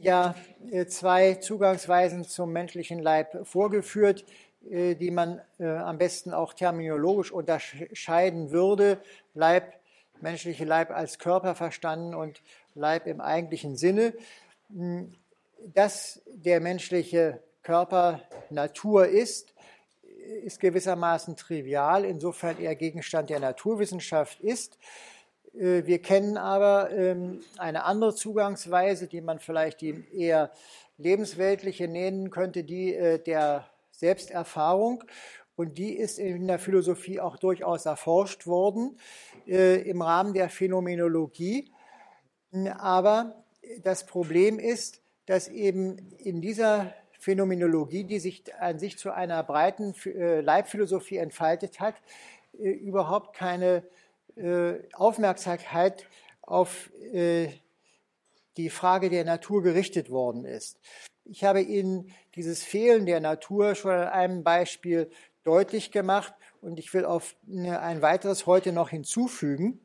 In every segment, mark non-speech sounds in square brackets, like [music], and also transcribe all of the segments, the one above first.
ja zwei Zugangsweisen zum menschlichen Leib vorgeführt, die man am besten auch terminologisch unterscheiden würde. Leib, menschliche Leib als Körper verstanden und Leib im eigentlichen Sinne. Dass der menschliche Körper Natur ist, ist gewissermaßen trivial, insofern er Gegenstand der Naturwissenschaft ist. Äh, wir kennen aber ähm, eine andere Zugangsweise, die man vielleicht die eher lebensweltliche nennen könnte, die äh, der Selbsterfahrung. Und die ist in der Philosophie auch durchaus erforscht worden äh, im Rahmen der Phänomenologie. Aber das Problem ist, dass eben in dieser Phänomenologie, die sich an sich zu einer breiten Leibphilosophie entfaltet hat, überhaupt keine Aufmerksamkeit auf die Frage der Natur gerichtet worden ist. Ich habe Ihnen dieses Fehlen der Natur schon an einem Beispiel deutlich gemacht und ich will auf ein weiteres heute noch hinzufügen.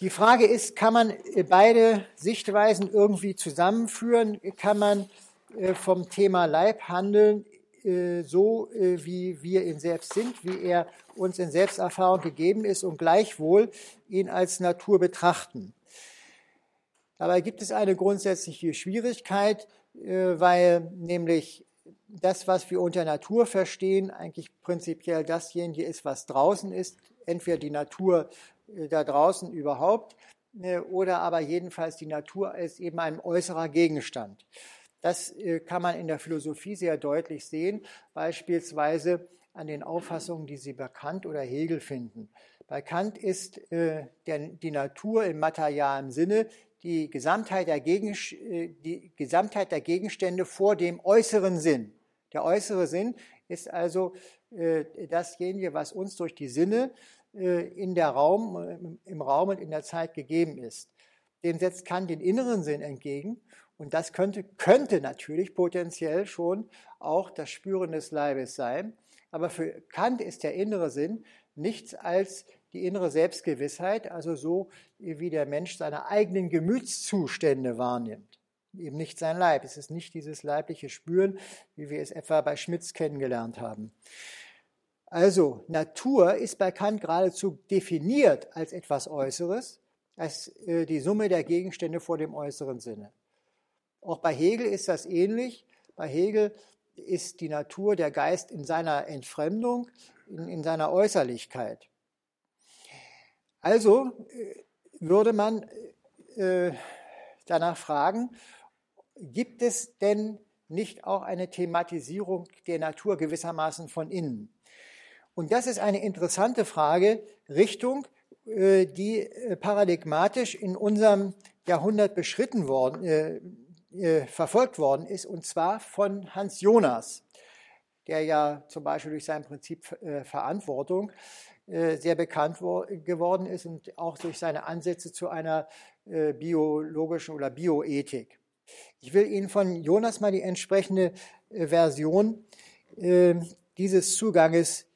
Die Frage ist, kann man beide Sichtweisen irgendwie zusammenführen? Kann man äh, vom Thema Leib handeln, äh, so äh, wie wir ihn selbst sind, wie er uns in Selbsterfahrung gegeben ist und gleichwohl ihn als Natur betrachten. Dabei gibt es eine grundsätzliche Schwierigkeit, weil nämlich das, was wir unter Natur verstehen, eigentlich prinzipiell dasjenige ist, was draußen ist, entweder die Natur da draußen überhaupt oder aber jedenfalls die Natur ist eben ein äußerer Gegenstand. Das äh, kann man in der Philosophie sehr deutlich sehen, beispielsweise an den Auffassungen, die Sie bei Kant oder Hegel finden. Bei Kant ist äh, die Natur im materialen Sinne die Gesamtheit, der äh, die Gesamtheit der Gegenstände vor dem äußeren Sinn. Der äußere Sinn ist also dasjenige, was uns durch die Sinne in der Raum, im Raum und in der Zeit gegeben ist. Dem setzt Kant den inneren Sinn entgegen und das könnte, könnte natürlich potenziell schon auch das Spüren des Leibes sein. Aber für Kant ist der innere Sinn nichts als die innere Selbstgewissheit, also so wie der Mensch seine eigenen Gemütszustände wahrnimmt. Eben nicht sein Leib. Es ist nicht dieses leibliche Spüren, wie wir es etwa bei Schmitz kennengelernt haben. Also Natur ist bei Kant geradezu definiert als etwas Äußeres, als äh, die Summe der Gegenstände vor dem äußeren Sinne. Auch bei Hegel ist das ähnlich. Bei Hegel ist die Natur der Geist in seiner Entfremdung, in, in seiner Äußerlichkeit. Also äh, würde man äh, danach fragen, gibt es denn nicht auch eine Thematisierung der Natur gewissermaßen von innen? Und das ist eine interessante Frage, Richtung, äh, die äh, paradigmatisch in unserem Jahrhundert beschritten worden, äh, verfolgt worden ist, und zwar von Hans Jonas, der ja zum Beispiel durch sein Prinzip äh, Verantwortung äh, sehr bekannt geworden ist und auch durch seine Ansätze zu einer biologischen oder Bioethik. Ich will Ihnen von Jonas mal die entsprechende Version dieses Zuganges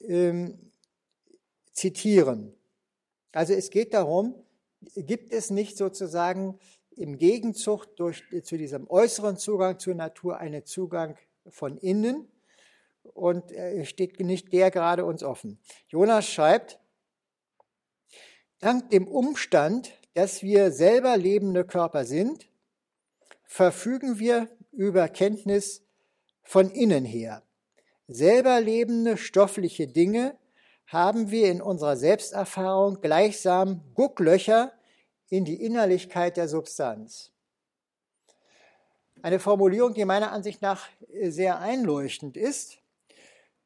ähm, zitieren. Also es geht darum, gibt es nicht sozusagen im Gegenzug durch, zu diesem äußeren Zugang zur Natur einen Zugang von innen und steht nicht der gerade uns offen. Jonas schreibt, dank dem Umstand, dass wir selber lebende Körper sind, verfügen wir über Kenntnis von innen her. Selber lebende stoffliche Dinge haben wir in unserer Selbsterfahrung gleichsam Gucklöcher in die Innerlichkeit der Substanz. Eine Formulierung, die meiner Ansicht nach äh, sehr einleuchtend ist.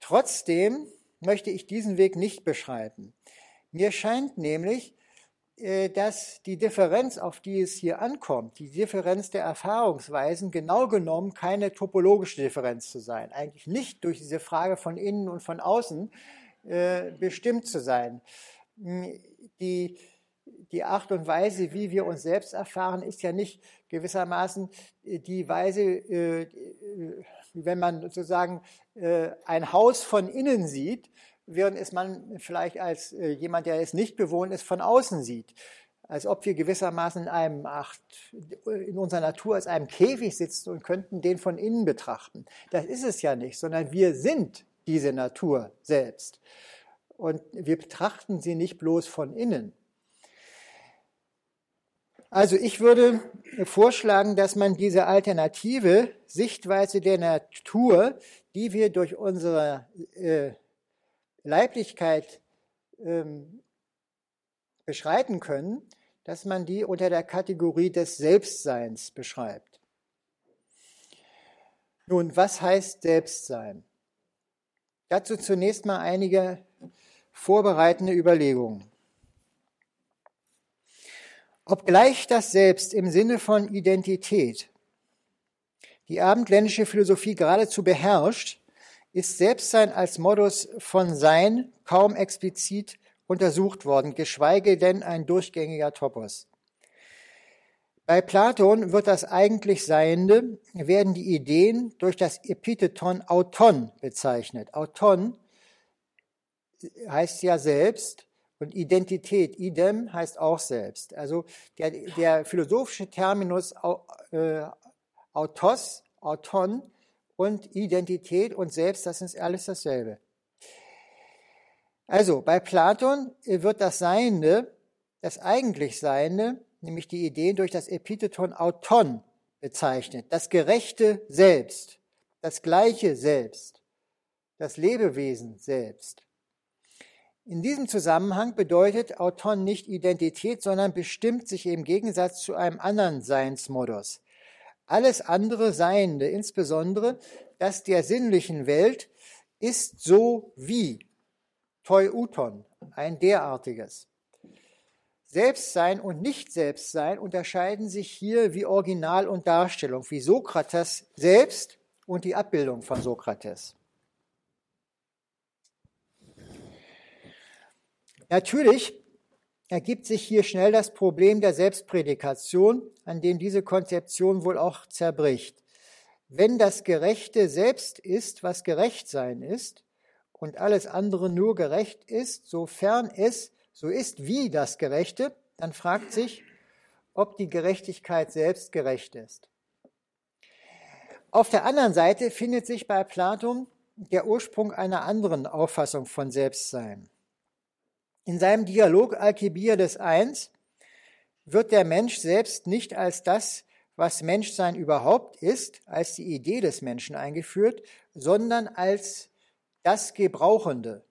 Trotzdem möchte ich diesen Weg nicht beschreiben. Mir scheint nämlich, äh, dass die Differenz, auf die es hier ankommt, die Differenz der Erfahrungsweisen, genau genommen keine topologische Differenz zu sein. Eigentlich nicht durch diese Frage von innen und von außen äh, bestimmt zu sein. Die die Art und Weise, wie wir uns selbst erfahren, ist ja nicht gewissermaßen äh, die Weise, äh, äh, wenn man sozusagen ein Haus von innen sieht, während es man vielleicht als jemand, der es nicht bewohnt ist, von außen sieht. als ob wir gewissermaßen in, einem, ach, in unserer Natur als einem Käfig sitzen und könnten den von innen betrachten. Das ist es ja nicht, sondern wir sind diese Natur selbst. Und wir betrachten sie nicht bloß von innen. Also ich würde vorschlagen, dass man diese alternative Sichtweise der Natur, die wir durch unsere äh, Leiblichkeit ähm, beschreiten können, dass man die unter der Kategorie des Selbstseins beschreibt. Nun, was heißt Selbstsein? Dazu zunächst mal einige vorbereitende Überlegungen. Obgleich das Selbst im Sinne von Identität die abendländische Philosophie geradezu beherrscht, ist Selbstsein als Modus von Sein kaum explizit untersucht worden, geschweige denn ein durchgängiger Topos. Bei Platon wird das eigentlich Seiende, werden die Ideen durch das Epitheton Auton bezeichnet. Auton heißt ja selbst und Identität, idem heißt auch selbst. Also der, der philosophische Terminus äh, autos, auton und Identität und Selbst, das ist alles dasselbe. Also bei Platon wird das Seiende, das eigentlich Seiende, nämlich die Ideen durch das Epitheton auton bezeichnet. Das gerechte Selbst, das gleiche Selbst, das Lebewesen selbst. In diesem Zusammenhang bedeutet Auton nicht Identität, sondern bestimmt sich im Gegensatz zu einem anderen Seinsmodus. Alles andere Seiende, insbesondere das der sinnlichen Welt, ist so wie Teuuton, ein derartiges. Selbstsein und Nicht-Selbstsein unterscheiden sich hier wie Original und Darstellung, wie Sokrates selbst und die Abbildung von Sokrates. Natürlich ergibt sich hier schnell das Problem der Selbstprädikation, an dem diese Konzeption wohl auch zerbricht. Wenn das Gerechte selbst ist, was gerecht sein ist, und alles andere nur gerecht ist, sofern es so ist wie das Gerechte, dann fragt sich, ob die Gerechtigkeit selbst gerecht ist. Auf der anderen Seite findet sich bei Platon der Ursprung einer anderen Auffassung von Selbstsein. In seinem Dialog Alkibiades I wird der Mensch selbst nicht als das, was Menschsein überhaupt ist, als die Idee des Menschen eingeführt, sondern als das Gebrauchende.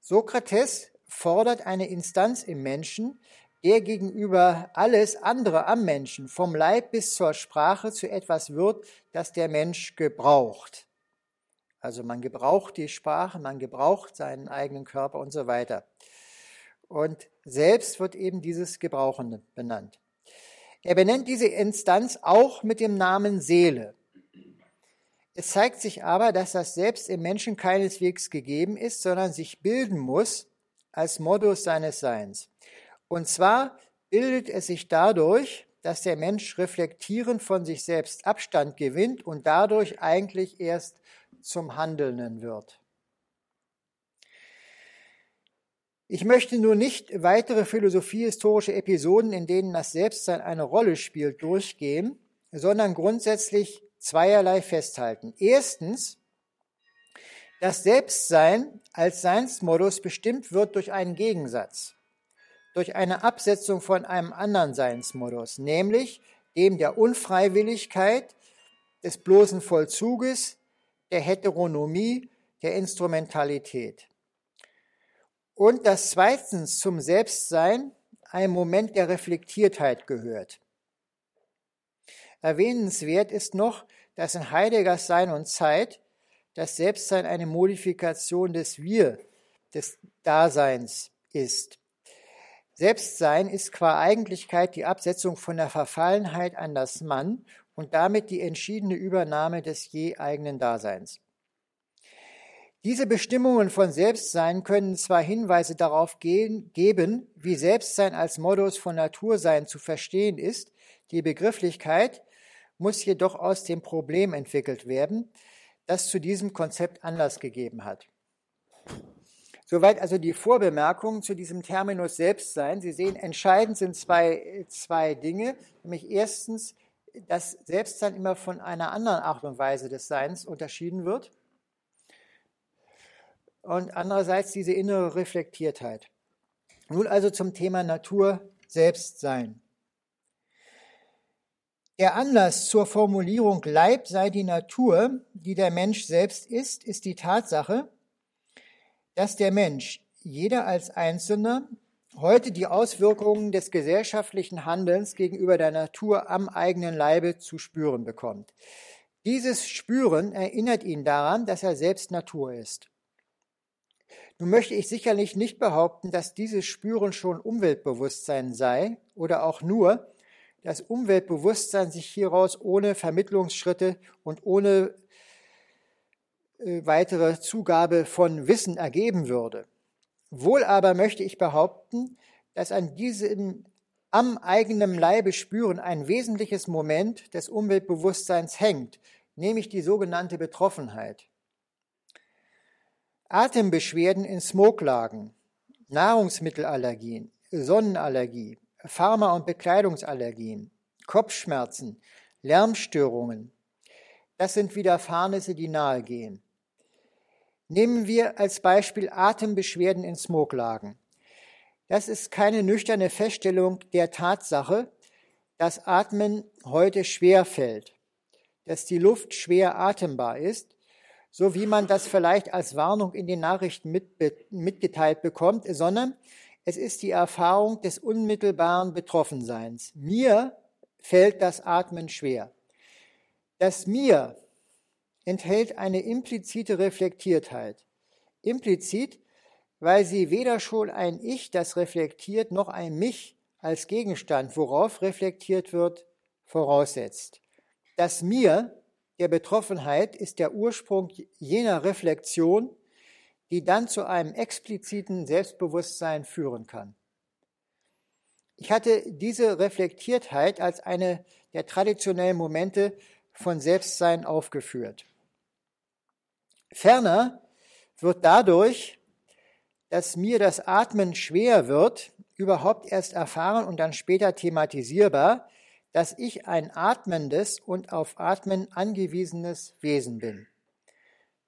Sokrates fordert eine Instanz im Menschen, der gegenüber alles andere am Menschen, vom Leib bis zur Sprache, zu etwas wird, das der Mensch gebraucht. Also man gebraucht die Sprache, man gebraucht seinen eigenen Körper und so weiter. Und selbst wird eben dieses Gebrauchende benannt. Er benennt diese Instanz auch mit dem Namen Seele. Es zeigt sich aber, dass das Selbst im Menschen keineswegs gegeben ist, sondern sich bilden muss als Modus seines Seins. Und zwar bildet es sich dadurch, dass der Mensch reflektierend von sich selbst Abstand gewinnt und dadurch eigentlich erst zum Handelnden wird. Ich möchte nur nicht weitere philosophiehistorische Episoden, in denen das Selbstsein eine Rolle spielt, durchgehen, sondern grundsätzlich zweierlei festhalten. Erstens, das Selbstsein als Seinsmodus bestimmt wird durch einen Gegensatz, durch eine Absetzung von einem anderen Seinsmodus, nämlich dem der Unfreiwilligkeit, des bloßen Vollzuges, der Heteronomie, der Instrumentalität. Und das zweitens zum Selbstsein ein Moment der Reflektiertheit gehört. Erwähnenswert ist noch, dass in Heideggers Sein und Zeit das Selbstsein eine Modifikation des Wir, des Daseins ist. Selbstsein ist qua Eigentlichkeit die Absetzung von der Verfallenheit an das Mann und damit die entschiedene Übernahme des je eigenen Daseins. Diese Bestimmungen von Selbstsein können zwar Hinweise darauf geben, wie Selbstsein als Modus von Natursein zu verstehen ist, die Begrifflichkeit muss jedoch aus dem Problem entwickelt werden, das zu diesem Konzept Anlass gegeben hat. Soweit also die Vorbemerkungen zu diesem Terminus Selbstsein. Sie sehen, entscheidend sind zwei, zwei Dinge, nämlich erstens, dass Selbstsein immer von einer anderen Art und Weise des Seins unterschieden wird und andererseits diese innere Reflektiertheit. Nun also zum Thema Natur Selbstsein. Der Anlass zur Formulierung Leib sei die Natur, die der Mensch selbst ist, ist die Tatsache, dass der Mensch, jeder als Einzelner, heute die Auswirkungen des gesellschaftlichen Handelns gegenüber der Natur am eigenen Leibe zu spüren bekommt. Dieses Spüren erinnert ihn daran, dass er selbst Natur ist. Nun möchte ich sicherlich nicht behaupten, dass dieses Spüren schon Umweltbewusstsein sei oder auch nur, dass Umweltbewusstsein sich hieraus ohne Vermittlungsschritte und ohne äh, weitere Zugabe von Wissen ergeben würde. Wohl aber möchte ich behaupten, dass an diesem am eigenen Leibe spüren ein wesentliches Moment des Umweltbewusstseins hängt, nämlich die sogenannte Betroffenheit. Atembeschwerden in Smoglagen, Nahrungsmittelallergien, Sonnenallergie, Pharma- und Bekleidungsallergien, Kopfschmerzen, Lärmstörungen. Das sind Widerfahrnisse, die nahegehen. Nehmen wir als Beispiel Atembeschwerden in Smoglagen. Das ist keine nüchterne Feststellung der Tatsache, dass Atmen heute schwer fällt, dass die Luft schwer atembar ist, so wie man das vielleicht als Warnung in den Nachrichten mit, mitgeteilt bekommt, sondern es ist die Erfahrung des unmittelbaren Betroffenseins. Mir fällt das Atmen schwer. Das Mir enthält eine implizite Reflektiertheit. Implizit, weil sie weder schon ein Ich, das reflektiert, noch ein Mich als Gegenstand, worauf reflektiert wird, voraussetzt. Das Mir der Betroffenheit ist der Ursprung jener Reflexion, die dann zu einem expliziten Selbstbewusstsein führen kann. Ich hatte diese Reflektiertheit als eine der traditionellen Momente von Selbstsein aufgeführt. Ferner wird dadurch, dass mir das Atmen schwer wird, überhaupt erst erfahren und dann später thematisierbar, dass ich ein atmendes und auf Atmen angewiesenes Wesen bin.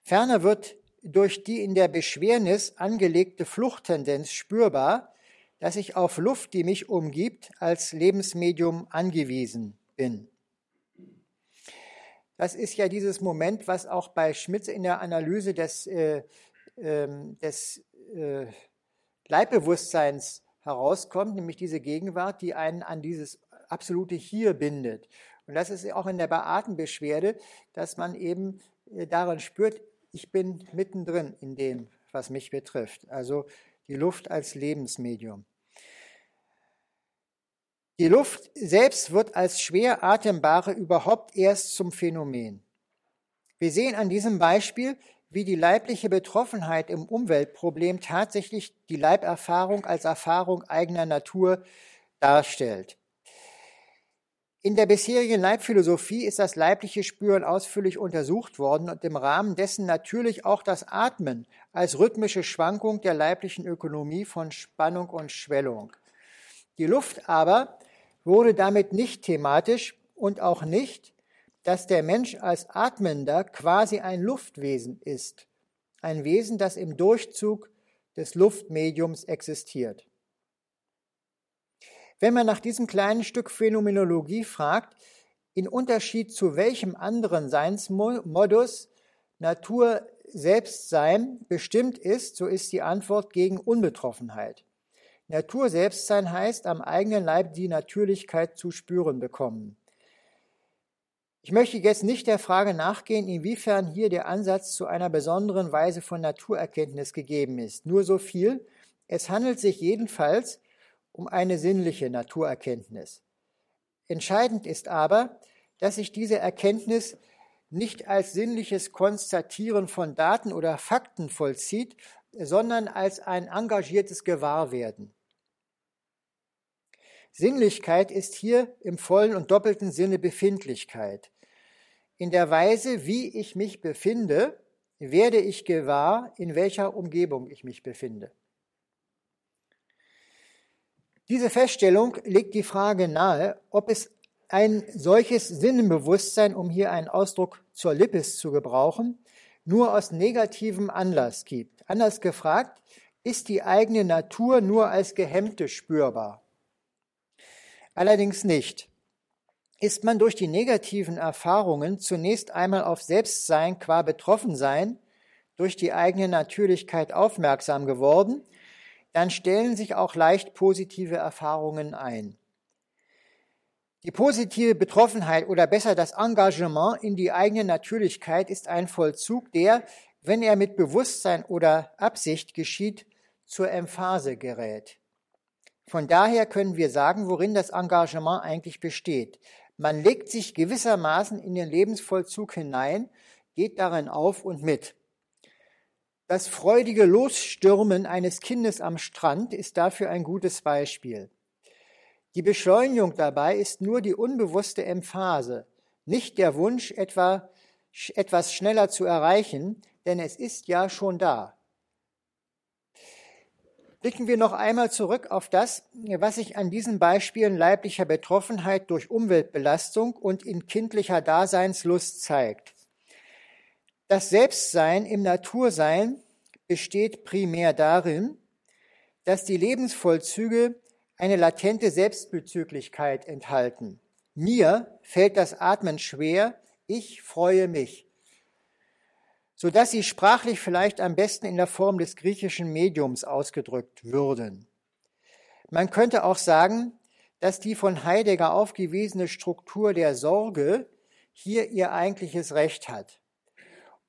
Ferner wird durch die in der Beschwernis angelegte Fluchttendenz spürbar, dass ich auf Luft, die mich umgibt, als Lebensmedium angewiesen bin. Das ist ja dieses Moment, was auch bei Schmitz in der Analyse des, äh, äh, des äh, Leibbewusstseins herauskommt, nämlich diese Gegenwart, die einen an dieses absolute Hier bindet. Und das ist auch in der Beatembeschwerde, dass man eben äh, darin spürt, ich bin mittendrin in dem, was mich betrifft. Also die Luft als Lebensmedium. Die Luft selbst wird als schwer atembare überhaupt erst zum Phänomen. Wir sehen an diesem Beispiel, wie die leibliche Betroffenheit im Umweltproblem tatsächlich die Leiberfahrung als Erfahrung eigener Natur darstellt. In der bisherigen Leibphilosophie ist das leibliche Spüren ausführlich untersucht worden und im Rahmen dessen natürlich auch das Atmen als rhythmische Schwankung der leiblichen Ökonomie von Spannung und Schwellung. Die Luft aber wurde damit nicht thematisch und auch nicht, dass der Mensch als Atmender quasi ein Luftwesen ist, ein Wesen, das im Durchzug des Luftmediums existiert. Wenn man nach diesem kleinen Stück Phänomenologie fragt, in Unterschied zu welchem anderen Seinsmodus Natur Selbstsein bestimmt ist, so ist die Antwort gegen Unbetroffenheit. Natur Selbstsein heißt, am eigenen Leib die Natürlichkeit zu spüren bekommen. Ich möchte jetzt nicht der Frage nachgehen, inwiefern hier der Ansatz zu einer besonderen Weise von Naturerkenntnis gegeben ist. Nur so viel, es handelt sich jedenfalls um eine sinnliche Naturerkenntnis. Entscheidend ist aber, dass sich diese Erkenntnis nicht als sinnliches Konstatieren von Daten oder Fakten vollzieht, sondern als ein engagiertes Gewahrwerden. Sinnlichkeit ist hier im vollen und doppelten Sinne Befindlichkeit. In der Weise, wie ich mich befinde werde ich gewahr, in welcher Umgebung ich mich befinde. Diese Feststellung legt die Frage nahe, ob es ein solches Sinnenbewusstsein, um hier einen Ausdruck zur Lippes zu gebrauchen, nur aus negativem Anlass gibt. Anders gefragt, ist die eigene Natur nur als Gehemmte spürbar? Allerdings nicht. Ist man durch die negativen Erfahrungen zunächst einmal auf Selbstsein qua Betroffensein durch die eigene Natürlichkeit aufmerksam geworden, dann stellen sich auch leicht positive Erfahrungen ein. Die positive Betroffenheit oder besser das Engagement in die eigene Natürlichkeit ist ein Vollzug, der, wenn er mit Bewusstsein oder Absicht geschieht, zur Emphase gerät. Von daher können wir sagen, worin das Engagement eigentlich besteht. Man legt sich gewissermaßen in den Lebensvollzug hinein, geht darin auf und mit. Das freudige Losstürmen eines Kindes am Strand ist dafür ein gutes Beispiel. Die Beschleunigung dabei ist nur die unbewusste Emphase, nicht der Wunsch, etwa, etwas schneller zu erreichen, denn es ist ja schon da. Blicken wir noch einmal zurück auf das, was sich an diesen Beispielen leiblicher Betroffenheit durch Umweltbelastung und in kindlicher Daseinslust zeigt. Das Selbstsein im Natursein besteht primär darin, dass die Lebensvollzüge eine latente Selbstbezüglichkeit enthalten. Mir fällt das Atmen schwer, ich freue mich. Sodass sie sprachlich vielleicht am besten in der Form des griechischen Mediums ausgedrückt würden. Man könnte auch sagen, dass die von Heidegger aufgewiesene Struktur der Sorge hier ihr eigentliches Recht hat.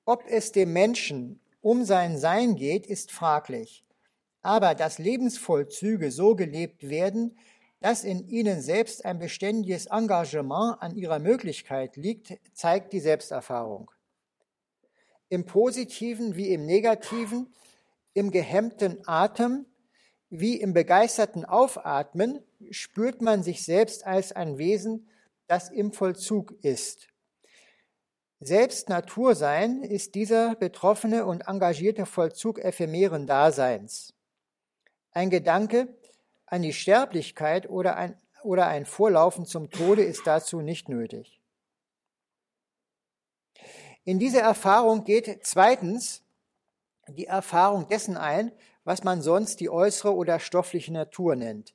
Ob es dem Menschen um sein Sein geht, ist fraglich aber dass Lebensvollzüge so gelebt werden, dass in ihnen selbst ein beständiges Engagement an ihrer Möglichkeit liegt, zeigt die Selbsterfahrung. Im positiven wie im negativen, im gehemmten Atem wie im begeisterten Aufatmen spürt man sich selbst als ein Wesen, das im Vollzug ist. Selbst Natursein ist dieser betroffene und engagierte Vollzug ephemeren Daseins. Ein Gedanke an die Sterblichkeit oder ein, oder ein Vorlaufen zum Tode ist dazu nicht nötig. In diese Erfahrung geht zweitens die Erfahrung dessen ein, was man sonst die äußere oder stoffliche Natur nennt.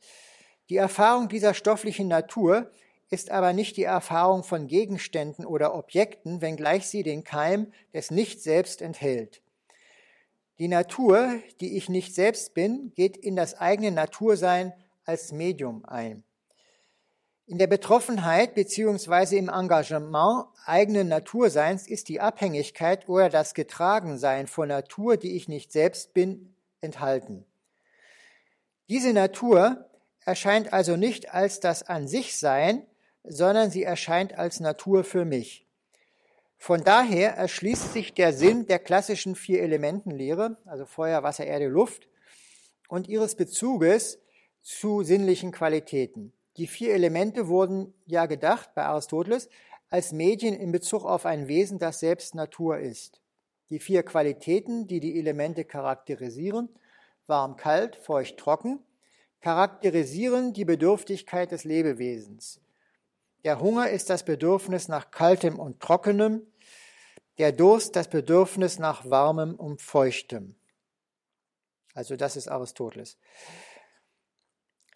Die Erfahrung dieser stofflichen Natur ist aber nicht die Erfahrung von Gegenständen oder Objekten, wenngleich sie den Keim des Nicht-Selbst enthält. Die Natur, die ich nicht selbst bin, geht in das eigene Natursein als Medium ein. In der Betroffenheit bzw. im Engagement eigenen Naturseins ist die Abhängigkeit oder das Getragensein von Natur, die ich nicht selbst bin, enthalten. Diese Natur erscheint also nicht als das an sich Sein, sondern sie erscheint als Natur für mich. Von daher erschließt sich der Sinn der klassischen vier Elementenlehre, also Feuer, Wasser, Erde, Luft, und ihres Bezuges zu sinnlichen Qualitäten. Die vier Elemente wurden ja gedacht bei Aristoteles als Medien in Bezug auf ein Wesen, das selbst Natur ist. Die vier Qualitäten, die die Elemente charakterisieren, warm, kalt, feucht, trocken, charakterisieren die Bedürftigkeit des Lebewesens. Der Hunger ist das Bedürfnis nach Kaltem und Trockenem, der Durst das Bedürfnis nach Warmem und Feuchtem. Also das ist Aristoteles.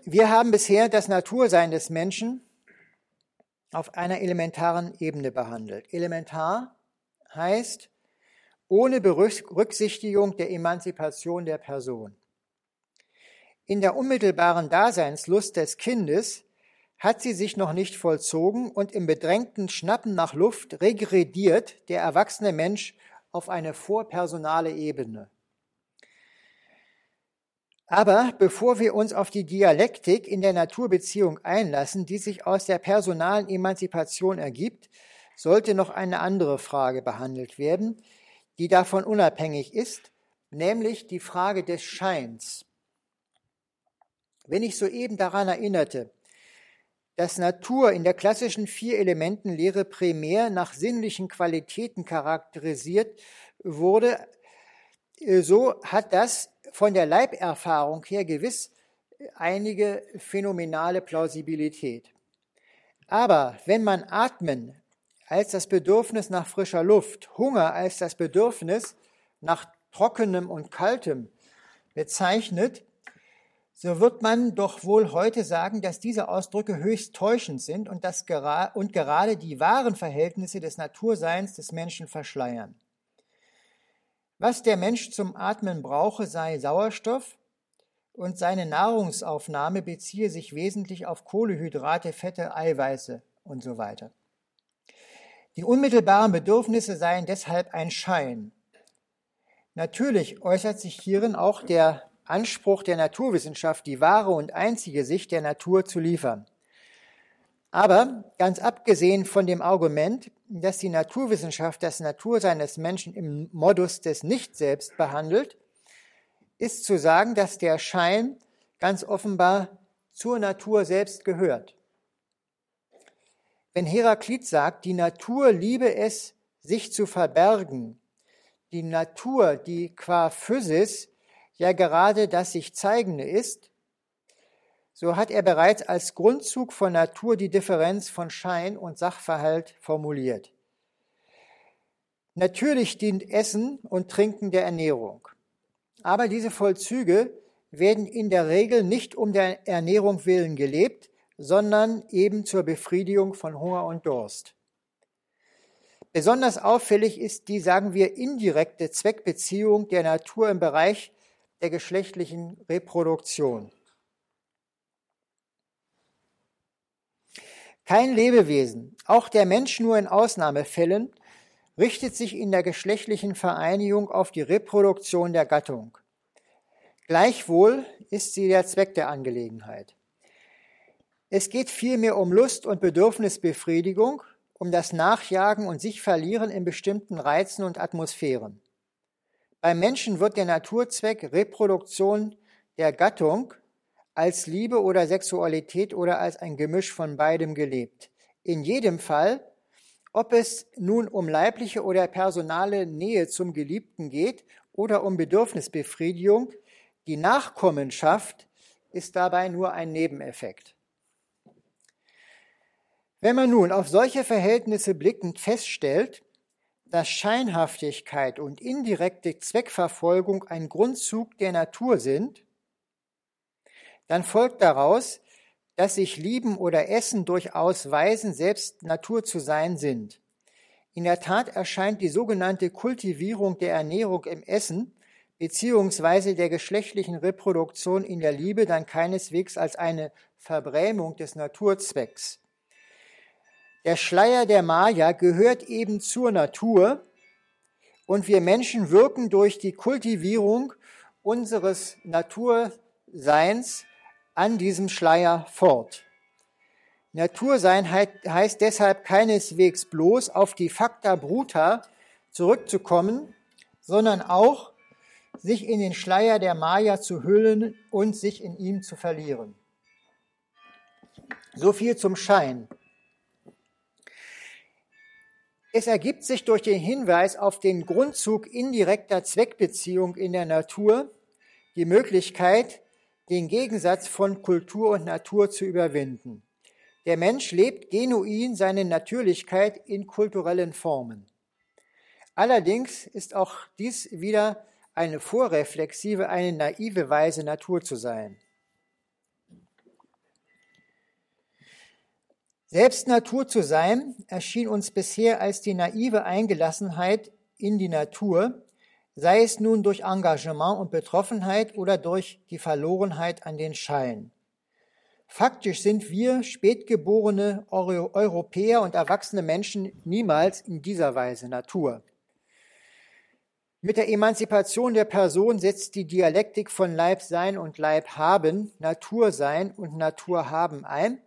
Wir haben bisher das Natursein des Menschen auf einer elementaren Ebene behandelt. Elementar heißt ohne Berücksichtigung der Emanzipation der Person. In der unmittelbaren Daseinslust des Kindes hat sie sich noch nicht vollzogen und im bedrängten Schnappen nach Luft regrediert der erwachsene Mensch auf eine vorpersonale Ebene. Aber bevor wir uns auf die Dialektik in der Naturbeziehung einlassen, die sich aus der personalen Emanzipation ergibt, sollte noch eine andere Frage behandelt werden, die davon unabhängig ist, nämlich die Frage des Scheins. Wenn ich soeben daran erinnerte, dass Natur in der klassischen Vier-Elementen-Lehre primär nach sinnlichen Qualitäten charakterisiert wurde, äh, so hat das von der Leiberfahrung her gewiss einige phänomenale Plausibilität. Aber wenn man Atmen als das Bedürfnis nach frischer Luft, Hunger als das Bedürfnis nach trockenem und kaltem bezeichnet, so wird man doch wohl heute sagen, dass diese Ausdrücke höchst täuschend sind und, dass gera und gerade die wahren Verhältnisse des Naturseins des Menschen verschleiern. Was der Mensch zum Atmen brauche, sei Sauerstoff, und seine Nahrungsaufnahme beziehe sich wesentlich auf Kohlehydrate, Fette, Eiweiße und so weiter. Die unmittelbaren Bedürfnisse seien deshalb ein Schein. Natürlich äußert sich hierin auch der Anspruch der Naturwissenschaft, die wahre und einzige Sicht der Natur zu liefern. Aber ganz abgesehen von dem Argument, dass die Naturwissenschaft das Natursein des Menschen im Modus des Nicht-Selbst behandelt, ist zu sagen, dass der Schein ganz offenbar zur Natur selbst gehört. Wenn Heraklit sagt, die Natur liebe es, sich zu verbergen, die Natur, die qua Physis ja gerade das sich zeigende ist, so hat er bereits als Grundzug von Natur die Differenz von Schein und Sachverhalt formuliert. Natürlich dient Essen und Trinken der Ernährung. Aber diese Vollzüge werden in der Regel nicht um der Ernährung willen gelebt, sondern eben zur Befriedigung von Hunger und Durst. Besonders auffällig ist die, sagen wir, indirekte Zweckbeziehung der Natur im Bereich der geschlechtlichen Reproduktion. Kein Lebewesen, auch der Mensch nur in Ausnahmefällen, richtet sich in der geschlechtlichen Vereinigung auf die Reproduktion der Gattung. Gleichwohl ist sie der Zweck der Angelegenheit. Es geht vielmehr um Lust und Bedürfnisbefriedigung, um das Nachjagen und sich verlieren in bestimmten Reizen und Atmosphären. Beim Menschen wird der Naturzweck Reproduktion der Gattung als Liebe oder Sexualität oder als ein Gemisch von beidem gelebt. In jedem Fall ob es nun um leibliche oder personale Nähe zum Geliebten geht oder um Bedürfnisbefriedigung, die Nachkommenschaft ist dabei nur ein Nebeneffekt. Wenn man nun auf solche Verhältnisse blickend feststellt, dass Scheinhaftigkeit und indirekte Zweckverfolgung ein Grundzug der Natur sind, dann folgt daraus, dass sich Lieben oder Essen durchaus Weisen selbst Natur zu sein sind. In der Tat erscheint die sogenannte Kultivierung der Ernährung im Essen beziehungsweise der geschlechtlichen Reproduktion in der Liebe dann keineswegs als eine Verbrämung des Naturzwecks. Der Schleier der Maya gehört eben zur Natur und wir Menschen wirken durch die Kultivierung unseres Naturseins an diesem Schleier fort. Natursein heißt deshalb keineswegs bloß auf die Facta Bruta zurückzukommen, sondern auch sich in den Schleier der Maya zu hüllen und sich in ihm zu verlieren. So viel zum Schein. Es ergibt sich durch den Hinweis auf den Grundzug indirekter Zweckbeziehung in der Natur die Möglichkeit, den Gegensatz von Kultur und Natur zu überwinden. Der Mensch lebt genuin seine Natürlichkeit in kulturellen Formen. Allerdings ist auch dies wieder eine vorreflexive, eine naive Weise, Natur zu sein. Selbst Natur zu sein erschien uns bisher als die naive Eingelassenheit in die Natur, sei es nun durch Engagement und Betroffenheit oder durch die Verlorenheit an den Schein. Faktisch sind wir spätgeborene Europäer und erwachsene Menschen niemals in dieser Weise Natur. Mit der Emanzipation der Person setzt die Dialektik von Leib sein und Leib haben, Natur sein und Natur haben ein,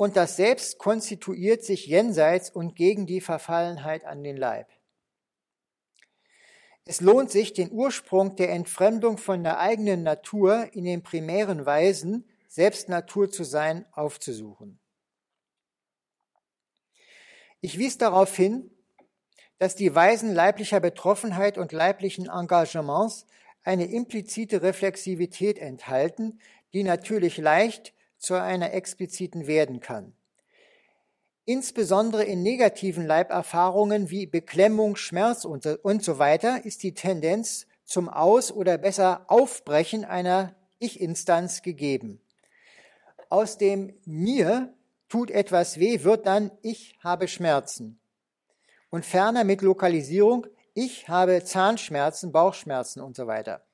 und das Selbst konstituiert sich jenseits und gegen die Verfallenheit an den Leib. Es lohnt sich, den Ursprung der Entfremdung von der eigenen Natur in den primären Weisen, selbst Natur zu sein, aufzusuchen. Ich wies darauf hin, dass die Weisen leiblicher Betroffenheit und leiblichen Engagements eine implizite Reflexivität enthalten, die natürlich leicht zu einer expliziten werden kann. Insbesondere in negativen Leiberfahrungen wie Beklemmung, Schmerz und, und so weiter ist die Tendenz zum Aus- oder besser Aufbrechen einer Ich-Instanz gegeben. Aus dem mir tut etwas weh wird dann ich habe Schmerzen. Und ferner mit Lokalisierung ich habe Zahnschmerzen, Bauchschmerzen und so weiter.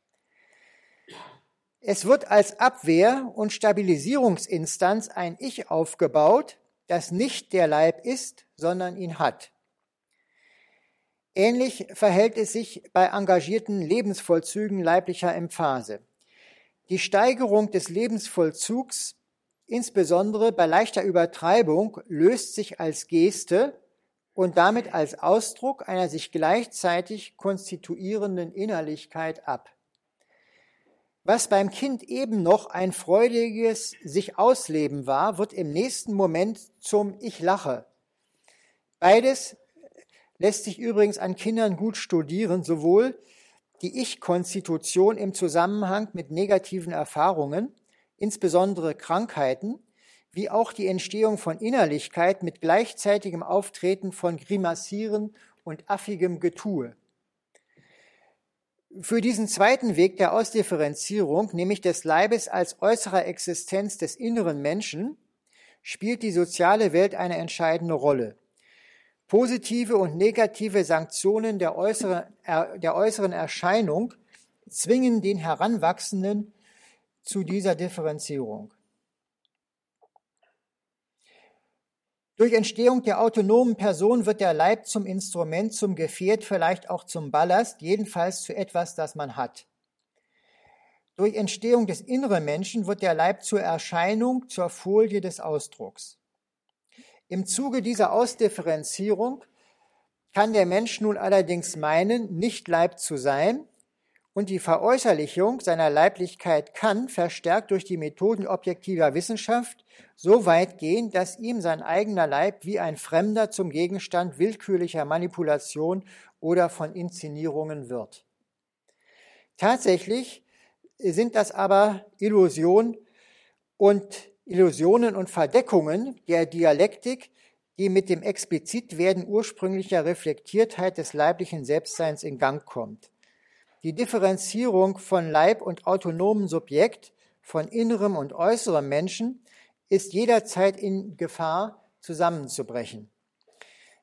Es wird als Abwehr- und Stabilisierungsinstanz ein Ich aufgebaut, das nicht der Leib ist, sondern ihn hat. Ähnlich verhält es sich bei engagierten Lebensvollzügen leiblicher Emphase. Die Steigerung des Lebensvollzugs, insbesondere bei leichter Übertreibung, löst sich als Geste und damit als Ausdruck einer sich gleichzeitig konstituierenden Innerlichkeit ab. Was beim Kind eben noch ein freudiges sich ausleben war, wird im nächsten Moment zum Ich lache. Beides lässt sich übrigens an Kindern gut studieren, sowohl die Ich-Konstitution im Zusammenhang mit negativen Erfahrungen, insbesondere Krankheiten, wie auch die Entstehung von Innerlichkeit mit gleichzeitigem Auftreten von Grimassieren und affigem Getue. Für diesen zweiten Weg der Ausdifferenzierung, nämlich des Leibes als äußerer Existenz des inneren Menschen, spielt die soziale Welt eine entscheidende Rolle. Positive und negative Sanktionen der äußeren, der äußeren Erscheinung zwingen den Heranwachsenden zu dieser Differenzierung. Durch Entstehung der autonomen Person wird der Leib zum Instrument, zum Gefährt, vielleicht auch zum Ballast, jedenfalls zu etwas, das man hat. Durch Entstehung des inneren Menschen wird der Leib zur Erscheinung, zur Folie des Ausdrucks. Im Zuge dieser Ausdifferenzierung kann der Mensch nun allerdings meinen, nicht Leib zu sein, und die Veräußerlichung seiner Leiblichkeit kann, verstärkt durch die Methoden objektiver Wissenschaft, so weit gehen, dass ihm sein eigener Leib wie ein Fremder zum Gegenstand willkürlicher Manipulation oder von Inszenierungen wird. Tatsächlich sind das aber Illusion und Illusionen und Verdeckungen der Dialektik, die mit dem Explizitwerden ursprünglicher Reflektiertheit des leiblichen Selbstseins in Gang kommt. Die Differenzierung von Leib und autonomem Subjekt, von innerem und äußerem Menschen ist jederzeit in Gefahr, zusammenzubrechen.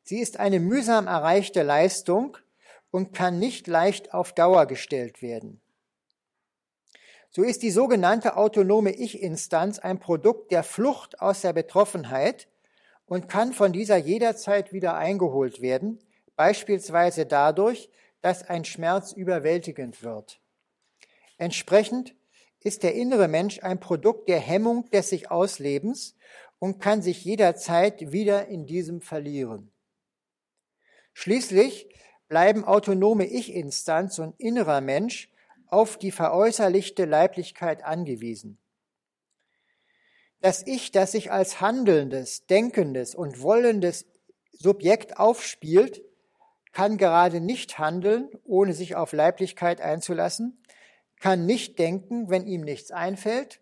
Sie ist eine mühsam erreichte Leistung und kann nicht leicht auf Dauer gestellt werden. So ist die sogenannte autonome Ich-Instanz ein Produkt der Flucht aus der Betroffenheit und kann von dieser jederzeit wieder eingeholt werden, beispielsweise dadurch, dass ein Schmerz überwältigend wird. Entsprechend ist der innere Mensch ein Produkt der Hemmung des sich Auslebens und kann sich jederzeit wieder in diesem verlieren. Schließlich bleiben autonome Ich-Instanz und innerer Mensch auf die veräußerlichte Leiblichkeit angewiesen. Das Ich, das sich als handelndes, denkendes und wollendes Subjekt aufspielt, kann gerade nicht handeln, ohne sich auf Leiblichkeit einzulassen, kann nicht denken, wenn ihm nichts einfällt,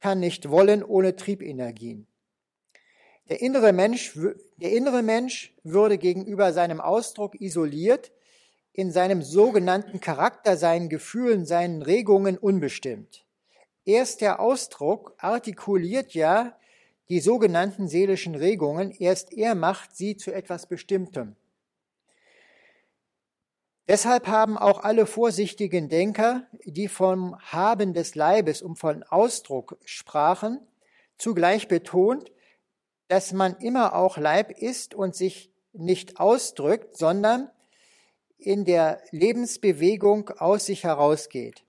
kann nicht wollen ohne Triebenergien. Der innere Mensch, der innere Mensch würde gegenüber seinem Ausdruck isoliert, in seinem sogenannten Charakter, seinen Gefühlen, seinen Regungen unbestimmt. Erst der Ausdruck artikuliert ja die sogenannten seelischen Regungen, erst er macht sie zu etwas Bestimmtem. Deshalb haben auch alle vorsichtigen Denker, die vom Haben des Leibes und von Ausdruck sprachen, zugleich betont, dass man immer auch Leib ist und sich nicht ausdrückt, sondern in der Lebensbewegung aus sich herausgeht.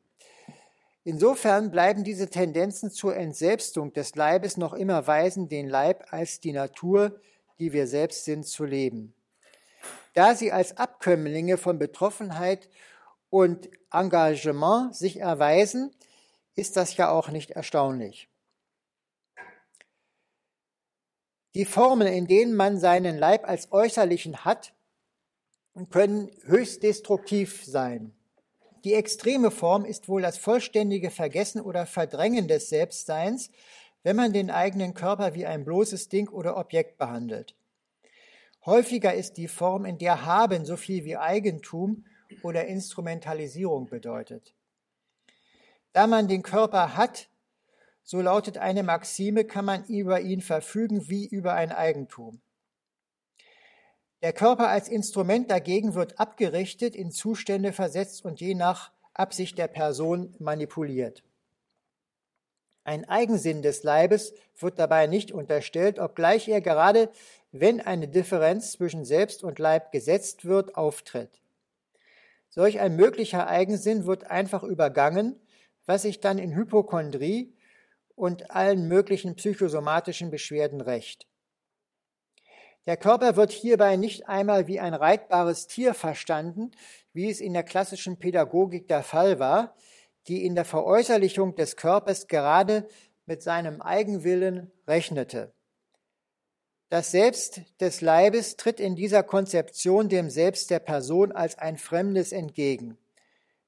Insofern bleiben diese Tendenzen zur Entselbstung des Leibes noch immer weisen, den Leib als die Natur, die wir selbst sind, zu leben. Da sie als Abkömmlinge von Betroffenheit und Engagement sich erweisen, ist das ja auch nicht erstaunlich. Die Formen, in denen man seinen Leib als äußerlichen hat können höchst destruktiv sein. Die extreme Form ist wohl das vollständige Vergessen oder Verdrängen des Selbstseins, wenn man den eigenen Körper wie ein bloßes Ding oder Objekt behandelt. Häufiger ist die Form, in der Haben so viel wie Eigentum oder Instrumentalisierung bedeutet. Da man den Körper hat, so lautet eine Maxime, kann man über ihn verfügen wie über ein Eigentum. Der Körper als Instrument dagegen wird abgerichtet, in Zustände versetzt und je nach Absicht der Person manipuliert. Ein Eigensinn des Leibes wird dabei nicht unterstellt, obgleich er gerade, wenn eine Differenz zwischen Selbst und Leib gesetzt wird, auftritt. Solch ein möglicher Eigensinn wird einfach übergangen, was sich dann in Hypochondrie und allen möglichen psychosomatischen Beschwerden rächt. Der Körper wird hierbei nicht einmal wie ein reitbares Tier verstanden, wie es in der klassischen Pädagogik der Fall war, die in der Veräußerlichung des Körpers gerade mit seinem Eigenwillen rechnete. Das Selbst des Leibes tritt in dieser Konzeption dem Selbst der Person als ein Fremdes entgegen.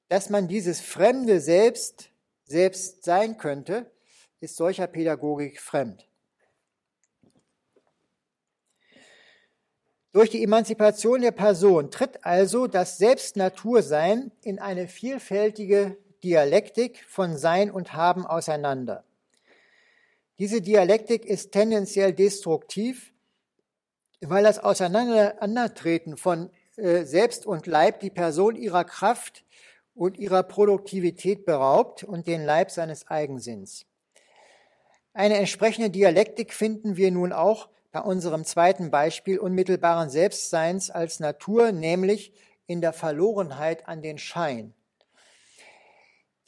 Dass man dieses fremde Selbst selbst sein könnte, ist solcher Pädagogik fremd. Durch die Emanzipation der Person tritt also das Selbstnatursein in eine vielfältige Dialektik von Sein und Haben auseinander. Diese Dialektik ist tendenziell destruktiv, weil das Auseinandertreten von äh, Selbst und Leib die Person ihrer Kraft und ihrer Produktivität beraubt und den Leib seines Eigensinns. Eine entsprechende Dialektik finden wir nun auch bei unserem zweiten Beispiel unmittelbaren Selbstseins als Natur, nämlich in der Verlorenheit an den Schein.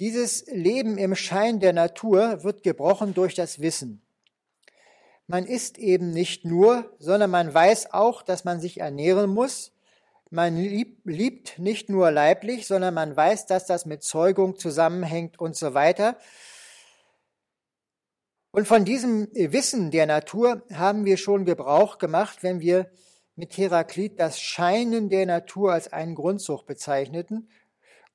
Dieses Leben im Schein der Natur wird gebrochen durch das Wissen. Man ist eben nicht nur, sondern man weiß auch, dass man sich ernähren muss. Man liebt nicht nur leiblich, sondern man weiß, dass das mit Zeugung zusammenhängt und so weiter. Und von diesem Wissen der Natur haben wir schon Gebrauch gemacht, wenn wir mit Heraklit das Scheinen der Natur als einen Grundzug bezeichneten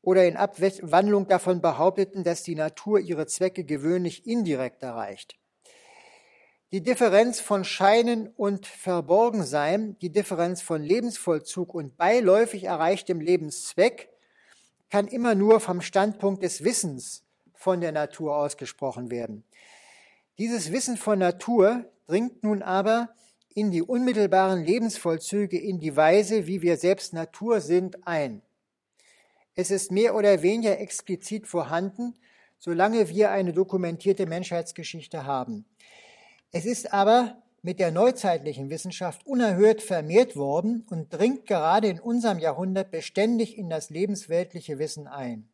oder in Abwandlung davon behaupteten, dass die Natur ihre Zwecke gewöhnlich indirekt erreicht. Die Differenz von Scheinen und Verborgensein, die Differenz von Lebensvollzug und beiläufig erreichtem Lebenszweck, kann immer nur vom Standpunkt des Wissens von der Natur ausgesprochen werden. Dieses Wissen von Natur dringt nun aber in die unmittelbaren Lebensvollzüge, in die Weise, wie wir selbst Natur sind, ein. Es ist mehr oder weniger explizit vorhanden, solange wir eine dokumentierte Menschheitsgeschichte haben. Es ist aber mit der neuzeitlichen Wissenschaft unerhört vermehrt worden und dringt gerade in unserem Jahrhundert beständig in das lebensweltliche Wissen ein.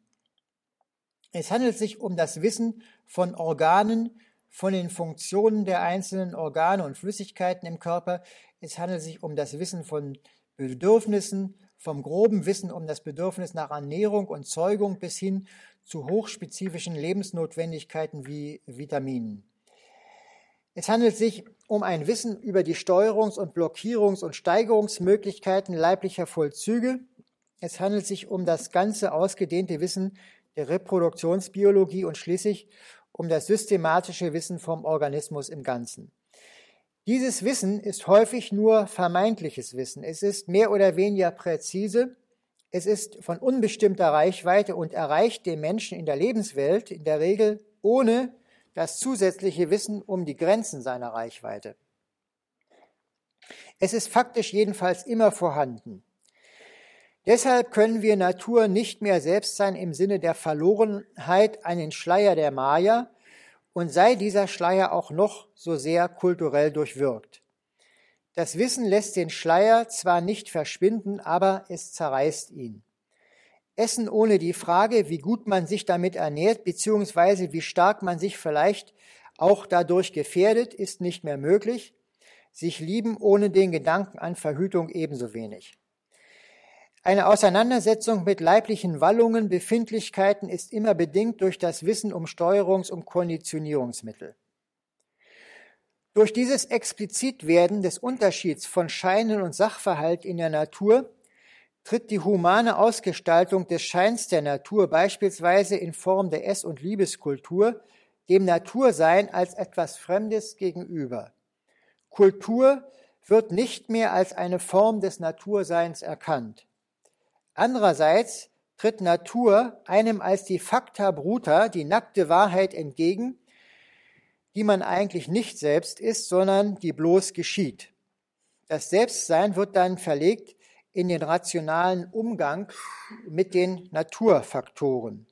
Es handelt sich um das Wissen von Organen, von den Funktionen der einzelnen Organe und Flüssigkeiten im Körper. Es handelt sich um das Wissen von Bedürfnissen, vom groben Wissen um das Bedürfnis nach Ernährung und Zeugung bis hin zu hochspezifischen Lebensnotwendigkeiten wie Vitaminen. Es handelt sich um ein Wissen über die Steuerungs- und Blockierungs- und Steigerungsmöglichkeiten leiblicher Vollzüge. Es handelt sich um das ganze ausgedehnte Wissen der Reproduktionsbiologie und schließlich um das systematische Wissen vom Organismus im Ganzen. Dieses Wissen ist häufig nur vermeintliches Wissen. Es ist mehr oder weniger präzise. Es ist von unbestimmter Reichweite und erreicht den Menschen in der Lebenswelt in der Regel ohne das zusätzliche Wissen um die Grenzen seiner Reichweite. Es ist faktisch jedenfalls immer vorhanden. Deshalb können wir Natur nicht mehr selbst sein im Sinne der Verlorenheit einen Schleier der Maya und sei dieser Schleier auch noch so sehr kulturell durchwirkt. Das Wissen lässt den Schleier zwar nicht verschwinden, aber es zerreißt ihn. Essen ohne die Frage, wie gut man sich damit ernährt, beziehungsweise wie stark man sich vielleicht auch dadurch gefährdet, ist nicht mehr möglich. Sich lieben ohne den Gedanken an Verhütung ebenso wenig. Eine Auseinandersetzung mit leiblichen Wallungen, Befindlichkeiten ist immer bedingt durch das Wissen um Steuerungs- und Konditionierungsmittel. Durch dieses Explizitwerden des Unterschieds von Scheinen und Sachverhalt in der Natur tritt die humane Ausgestaltung des Scheins der Natur beispielsweise in Form der Ess- und Liebeskultur dem Natursein als etwas Fremdes gegenüber. Kultur wird nicht mehr als eine Form des Naturseins erkannt. Andererseits tritt Natur einem als die Facta bruta, die nackte Wahrheit entgegen, die man eigentlich nicht selbst ist, sondern die bloß geschieht. Das Selbstsein wird dann verlegt in den rationalen Umgang mit den Naturfaktoren.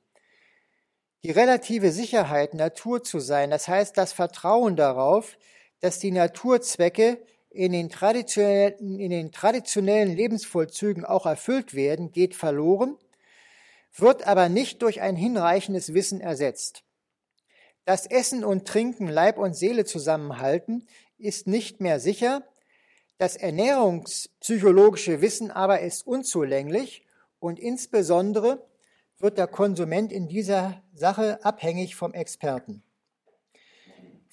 Die relative Sicherheit, Natur zu sein, das heißt das Vertrauen darauf, dass die Naturzwecke in den, traditionellen, in den traditionellen Lebensvollzügen auch erfüllt werden, geht verloren, wird aber nicht durch ein hinreichendes Wissen ersetzt. Das Essen und Trinken Leib und Seele zusammenhalten ist nicht mehr sicher, das ernährungspsychologische Wissen aber ist unzulänglich und insbesondere wird der Konsument in dieser Sache abhängig vom Experten.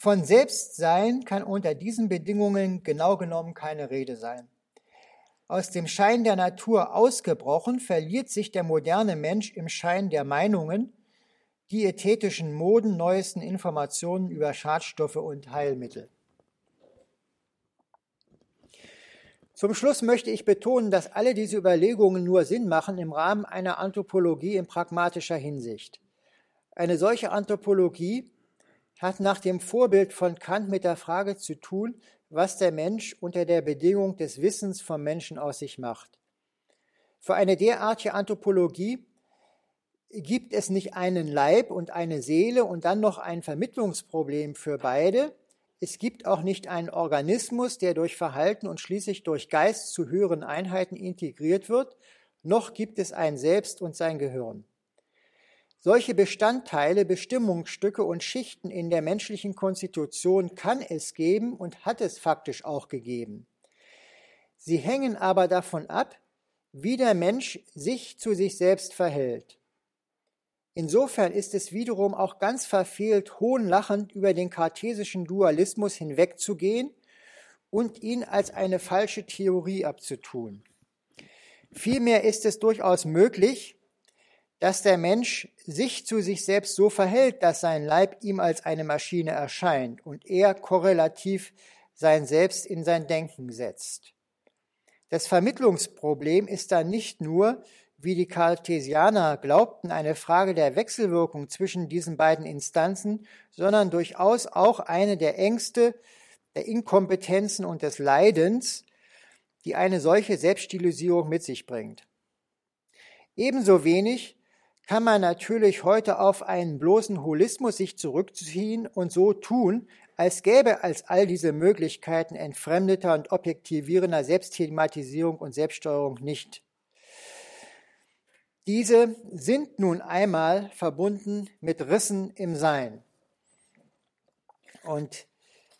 Von Selbstsein kann unter diesen Bedingungen genau genommen keine Rede sein. Aus dem Schein der Natur ausgebrochen, verliert sich der moderne Mensch im Schein der Meinungen, diätetischen Moden, neuesten Informationen über Schadstoffe und Heilmittel. Zum Schluss möchte ich betonen, dass alle diese Überlegungen nur Sinn machen im Rahmen einer Anthropologie in pragmatischer Hinsicht. Eine solche Anthropologie hat nach dem Vorbild von Kant mit der Frage zu tun, was der Mensch unter der Bedingung des Wissens vom Menschen aus sich macht. Für eine derartige Anthropologie gibt es nicht einen Leib und eine Seele und dann noch ein Vermittlungsproblem für beide, es gibt auch nicht einen Organismus, der durch Verhalten und schließlich durch Geist zu höheren Einheiten integriert wird, noch gibt es ein Selbst und sein Gehirn. Solche Bestandteile, Bestimmungsstücke und Schichten in der menschlichen Konstitution kann es geben und hat es faktisch auch gegeben. Sie hängen aber davon ab, wie der Mensch sich zu sich selbst verhält. Insofern ist es wiederum auch ganz verfehlt, hohnlachend über den kartesischen Dualismus hinwegzugehen und ihn als eine falsche Theorie abzutun. Vielmehr ist es durchaus möglich, dass der Mensch sich zu sich selbst so verhält, dass sein Leib ihm als eine Maschine erscheint und er korrelativ sein Selbst in sein Denken setzt. Das Vermittlungsproblem ist dann nicht nur, wie die Kartesianer glaubten, eine Frage der Wechselwirkung zwischen diesen beiden Instanzen, sondern durchaus auch eine der Ängste, der Inkompetenzen und des Leidens, die eine solche Selbststilisierung mit sich bringt. Ebenso wenig kann man natürlich heute auf einen bloßen Holismus sich zurückziehen und so tun, als gäbe als all diese Möglichkeiten entfremdeter und objektivierender Selbstthematisierung und Selbststeuerung nicht. Diese sind nun einmal verbunden mit Rissen im Sein. Und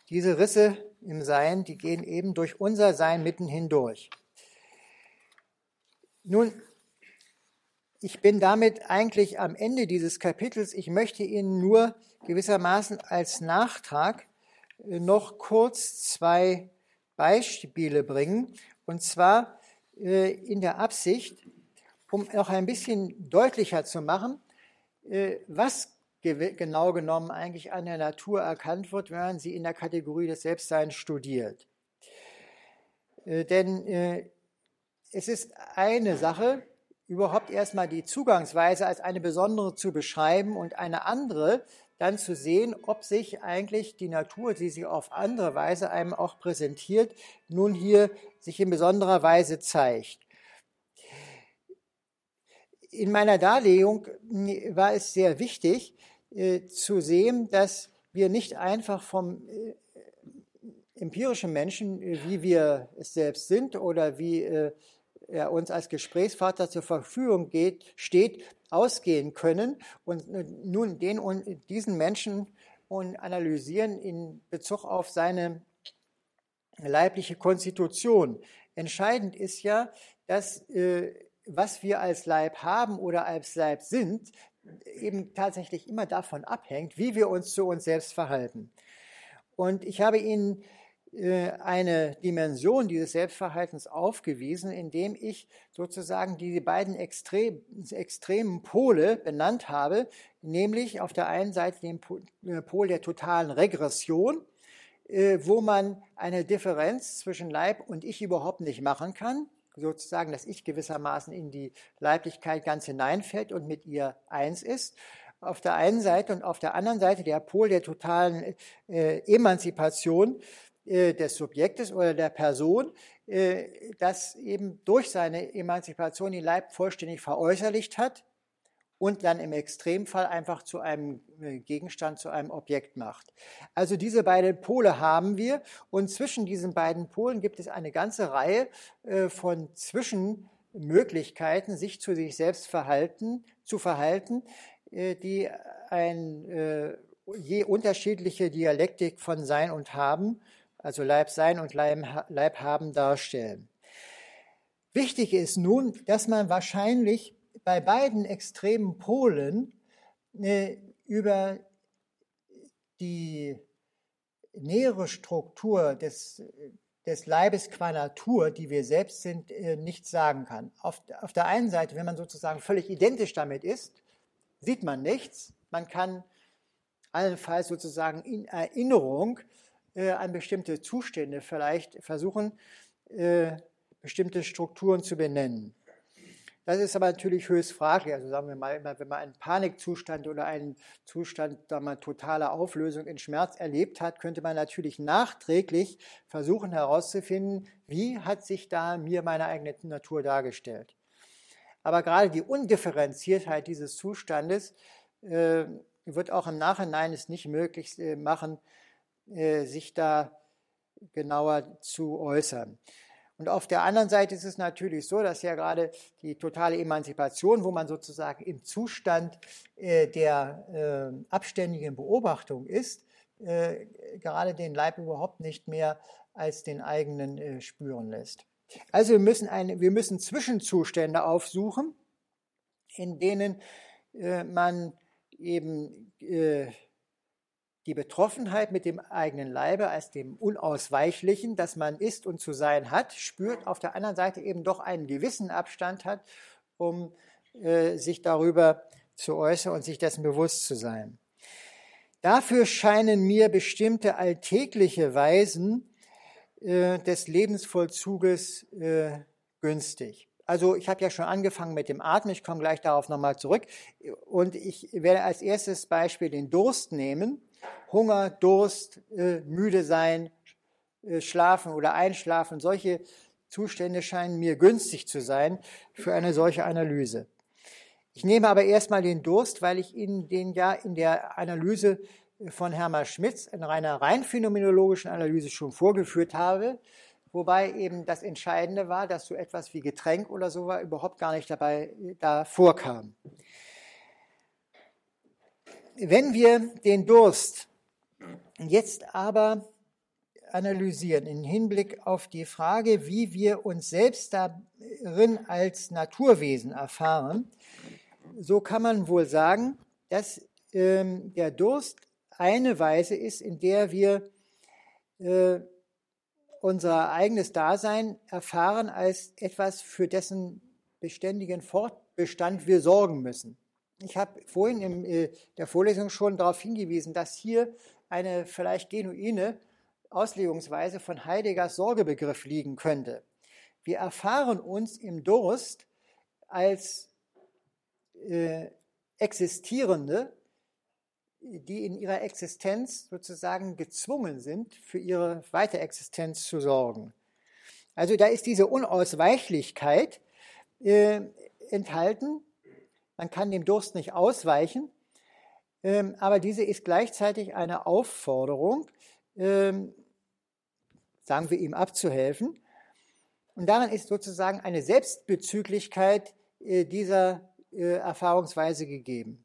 diese Risse im Sein, die gehen eben durch unser Sein mitten hindurch. Nun, ich bin damit eigentlich am Ende dieses Kapitels. Ich möchte Ihnen nur gewissermaßen als Nachtrag äh, noch kurz zwei Beispiele bringen. Und zwar äh, in der Absicht, um noch ein bisschen deutlicher zu machen, äh, was genau genommen eigentlich an der Natur erkannt wird, wenn man sie in der Kategorie des Selbstseins studiert. Denn es ist eine Sache, überhaupt erstmal die Zugangsweise als eine besondere zu beschreiben und eine andere dann zu sehen, ob sich eigentlich die Natur, die sich auf andere Weise einem auch präsentiert, nun hier sich in besonderer Weise zeigt. In meiner Darlegung war es sehr wichtig äh, zu sehen, dass wir nicht einfach vom äh, empirischen Menschen, äh, wie wir es selbst sind oder wie äh, er uns als Gesprächsvater zur Verfügung geht, steht, ausgehen können und äh, nun den und diesen Menschen und analysieren in Bezug auf seine leibliche Konstitution. Entscheidend ist ja, dass äh, was wir als Leib haben oder als Leib sind, eben tatsächlich immer davon abhängt, wie wir uns zu uns selbst verhalten. Und ich habe Ihnen eine Dimension dieses Selbstverhaltens aufgewiesen, indem ich sozusagen diese beiden extrem, extremen Pole benannt habe, nämlich auf der einen Seite den äh, Pol der totalen Regression, äh, wo man eine Differenz zwischen Leib und Ich überhaupt nicht machen kann, sozusagen, dass Ich gewissermaßen in die Leiblichkeit ganz hineinfällt und mit ihr eins ist. Auf der einen Seite und auf der anderen Seite der Pol der totalen äh, Emanzipation, äh, des Subjektes oder der Person, äh, das eben durch seine Emanzipation den Leib vollständig veräußerlicht hat und dann im Extremfall einfach zu einem äh, Gegenstand, zu einem Objekt macht. Also diese beiden Pole haben wir und zwischen diesen beiden Polen gibt es eine ganze Reihe von Zwischenmöglichkeiten, sich zu sich selbst verhalten, zu verhalten, die ein je unterschiedliche Dialektik von Sein und Haben also Leib sein und Leib haben darstellen. Wichtig ist nun, dass man wahrscheinlich bei beiden extremen Polen äh, über die nähere Struktur des, des Leibes qua Natur, die wir selbst sind, äh, nichts sagen kann. Auf, auf der einen Seite, wenn man sozusagen völlig identisch damit ist, sieht man nichts. Man kann allenfalls sozusagen in Erinnerung äh, an bestimmte Zustände vielleicht versuchen, äh, bestimmte Strukturen zu benennen. Das ist aber natürlich höchst fraglich. Also sagen wir mal, wenn man einen Panikzustand oder einen Zustand da man totale Auflösung in Schmerz erlebt hat, könnte man natürlich nachträglich versuchen herauszufinden, wie hat sich da mir meine eigene Natur dargestellt. Aber gerade die Undifferenziertheit dieses Zustandes äh, wird auch im Nachhinein es nicht möglich äh, machen, sich da genauer zu äußern. Und auf der anderen Seite ist es natürlich so, dass ja gerade die totale Emanzipation, wo man sozusagen im Zustand äh, der äh, abständigen Beobachtung ist, gerade den Leib überhaupt nicht mehr als den eigenen spüren lässt. Also wir müssen, eine, wir müssen Zwischenzustände aufsuchen, in denen man eben die Betroffenheit mit dem eigenen Leibe als dem Unausweichlichen, das man ist und zu sein hat, spürt, auf der anderen Seite eben doch einen gewissen Abstand hat, um äh, sich darüber zu äußern und sich dessen bewusst zu sein. Dafür scheinen mir bestimmte alltägliche Weisen äh, des Lebensvollzuges äh, günstig. Also ich habe ja schon angefangen mit dem Atmen, ich komme gleich darauf nochmal zurück. Und ich werde als erstes Beispiel den Durst nehmen. Hunger, Durst, äh, müde sein, äh, schlafen oder einschlafen, solche Zustände scheinen mir günstig zu sein für eine solche Analyse. Ich nehme aber erstmal den Durst, weil ich Ihnen den ja in der Analyse von Hermann Schmitz in einer rein phänomenologischen Analyse schon vorgeführt habe, wobei eben das Entscheidende war, dass so etwas wie Getränk oder so war überhaupt gar nicht dabei da vorkam. Wenn wir den Durst jetzt aber analysieren im Hinblick auf die Frage, wie wir uns selbst darin als Naturwesen erfahren, so kann man wohl sagen, dass ähm, der Durst eine Weise ist, in der wir äh, unser eigenes Dasein erfahren als etwas, für dessen beständigen Fortbestand wir sorgen müssen. Ich habe vorhin in äh, der Vorlesung schon darauf hingewiesen, dass hier eine vielleicht genuine Auslegungsweise von Heideggers Sorgebegriff liegen könnte. Wir erfahren uns im Durst als äh, Existierende, die in ihrer Existenz sozusagen gezwungen sind, für ihre Weiterexistenz zu sorgen. Also da ist diese Unausweichlichkeit äh, enthalten, man kann dem Durst nicht ausweichen, ähm, aber diese ist gleichzeitig eine Aufforderung, ähm, sagen wir ihm abzuhelfen. Und daran ist sozusagen eine Selbstbezüglichkeit äh, dieser äh, Erfahrungsweise gegeben.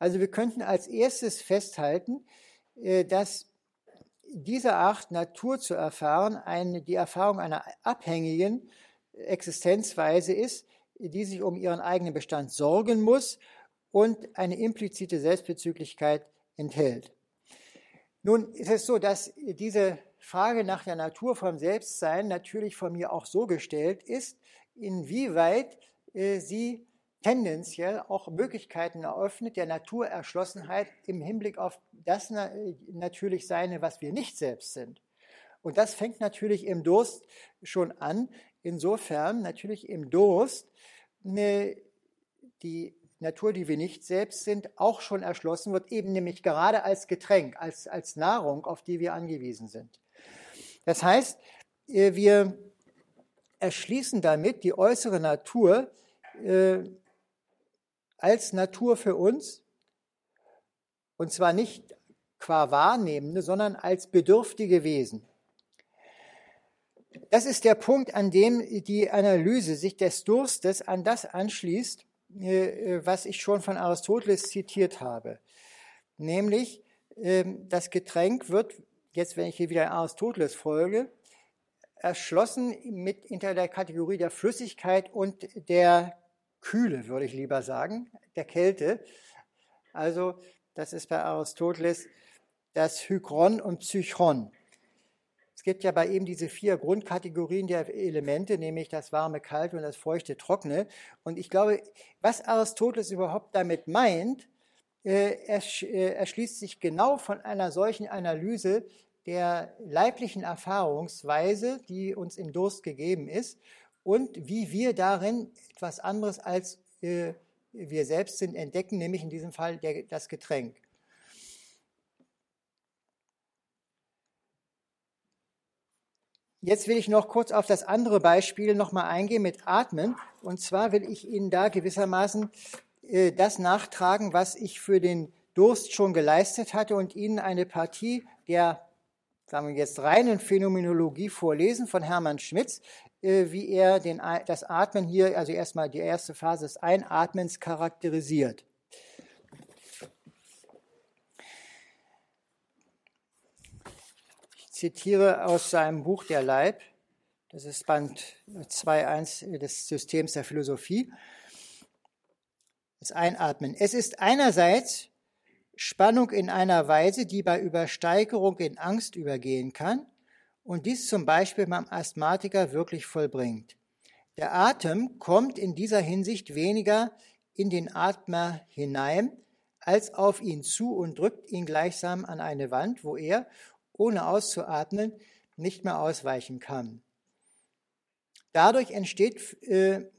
Also wir könnten als erstes festhalten, äh, dass diese Art, Natur zu erfahren, eine, die Erfahrung einer abhängigen Existenzweise ist, die sich um ihren eigenen Bestand sorgen muss und eine implizite Selbstbezüglichkeit enthält. Nun ist es so, dass diese Frage nach der Natur vom Selbstsein natürlich von mir auch so gestellt ist, inwieweit äh, sie tendenziell auch Möglichkeiten eröffnet der Naturerschlossenheit im Hinblick auf das natürlich Seine, was wir nicht selbst sind. Und das fängt natürlich im Durst schon an. Insofern natürlich im Durst eine, die Natur, die wir nicht selbst sind, auch schon erschlossen wird, eben nämlich gerade als Getränk, als, als Nahrung, auf die wir angewiesen sind. Das heißt, äh, wir erschließen damit die äußere Natur äh, als Natur für uns, und zwar nicht qua Wahrnehmende, sondern als bedürftige Wesen. Das ist der Punkt, an dem die Analyse sich des Durstes an das anschließt, äh, was ich schon von Aristoteles zitiert habe. Nämlich, ähm, das Getränk wird, jetzt wenn ich hier wieder Aristoteles folge, erschlossen mit hinter der Kategorie der Flüssigkeit und der Kühle, würde ich lieber sagen, der Kälte. Also, das ist bei Aristoteles das Hykron und Psychron gibt ja bei ihm diese vier Grundkategorien der Elemente, nämlich das warme, kalte und das feuchte, trockene. Und ich glaube, was Aristoteles überhaupt damit meint, äh, äh, erschließt sich genau von einer solchen Analyse der leiblichen Erfahrungsweise, die uns im Durst gegeben ist und wie wir darin etwas anderes als äh, wir selbst sind entdecken, nämlich in diesem Fall das Getränk. Jetzt will ich noch kurz auf das andere Beispiel nochmal eingehen mit Atmen. Und zwar will ich Ihnen da gewissermaßen äh, das nachtragen, was ich für den Durst schon geleistet hatte und Ihnen eine Partie der, sagen wir jetzt, reinen Phänomenologie vorlesen von Hermann Schmitz, äh, wie er den, das Atmen hier, also erstmal die erste Phase des Einatmens charakterisiert. Zitiere aus seinem Buch Der Leib, das ist Band 2.1 des Systems der Philosophie, das Einatmen. Es ist einerseits Spannung in einer Weise, die bei Übersteigerung in Angst übergehen kann und dies zum Beispiel beim Asthmatiker wirklich vollbringt. Der Atem kommt in dieser Hinsicht weniger in den Atmer hinein, als auf ihn zu und drückt ihn gleichsam an eine Wand, wo er, ohne auszuatmen nicht mehr ausweichen kann. Dadurch entsteht äh,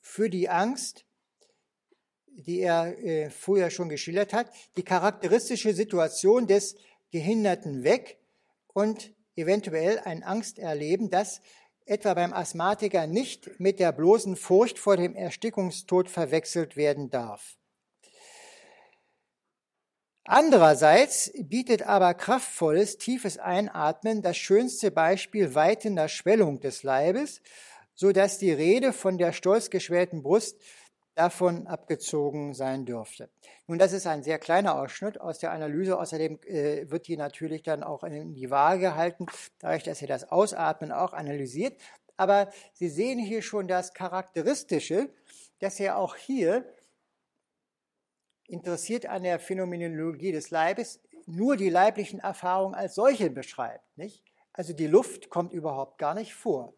für die Angst, die er äh, vorher schon geschildert hat, die charakteristische Situation des Gehinderten weg und eventuell ein Angsterleben, das etwa beim Asthmatiker nicht mit der bloßen Furcht vor dem Erstickungstod verwechselt werden darf. Andererseits bietet aber kraftvolles, tiefes Einatmen das schönste Beispiel weitender Schwellung des Leibes, so dass die Rede von der stolz geschwellten Brust davon abgezogen sein dürfte. Nun, das ist ein sehr kleiner Ausschnitt aus der Analyse. Außerdem äh, wird die natürlich dann auch in die Waage gehalten, dadurch, dass er das Ausatmen auch analysiert. Aber Sie sehen hier schon das Charakteristische, dass er auch hier interessiert an der Phänomenologie des Leibes nur die leiblichen Erfahrungen als solche beschreibt. Nicht? Also die Luft kommt überhaupt gar nicht vor.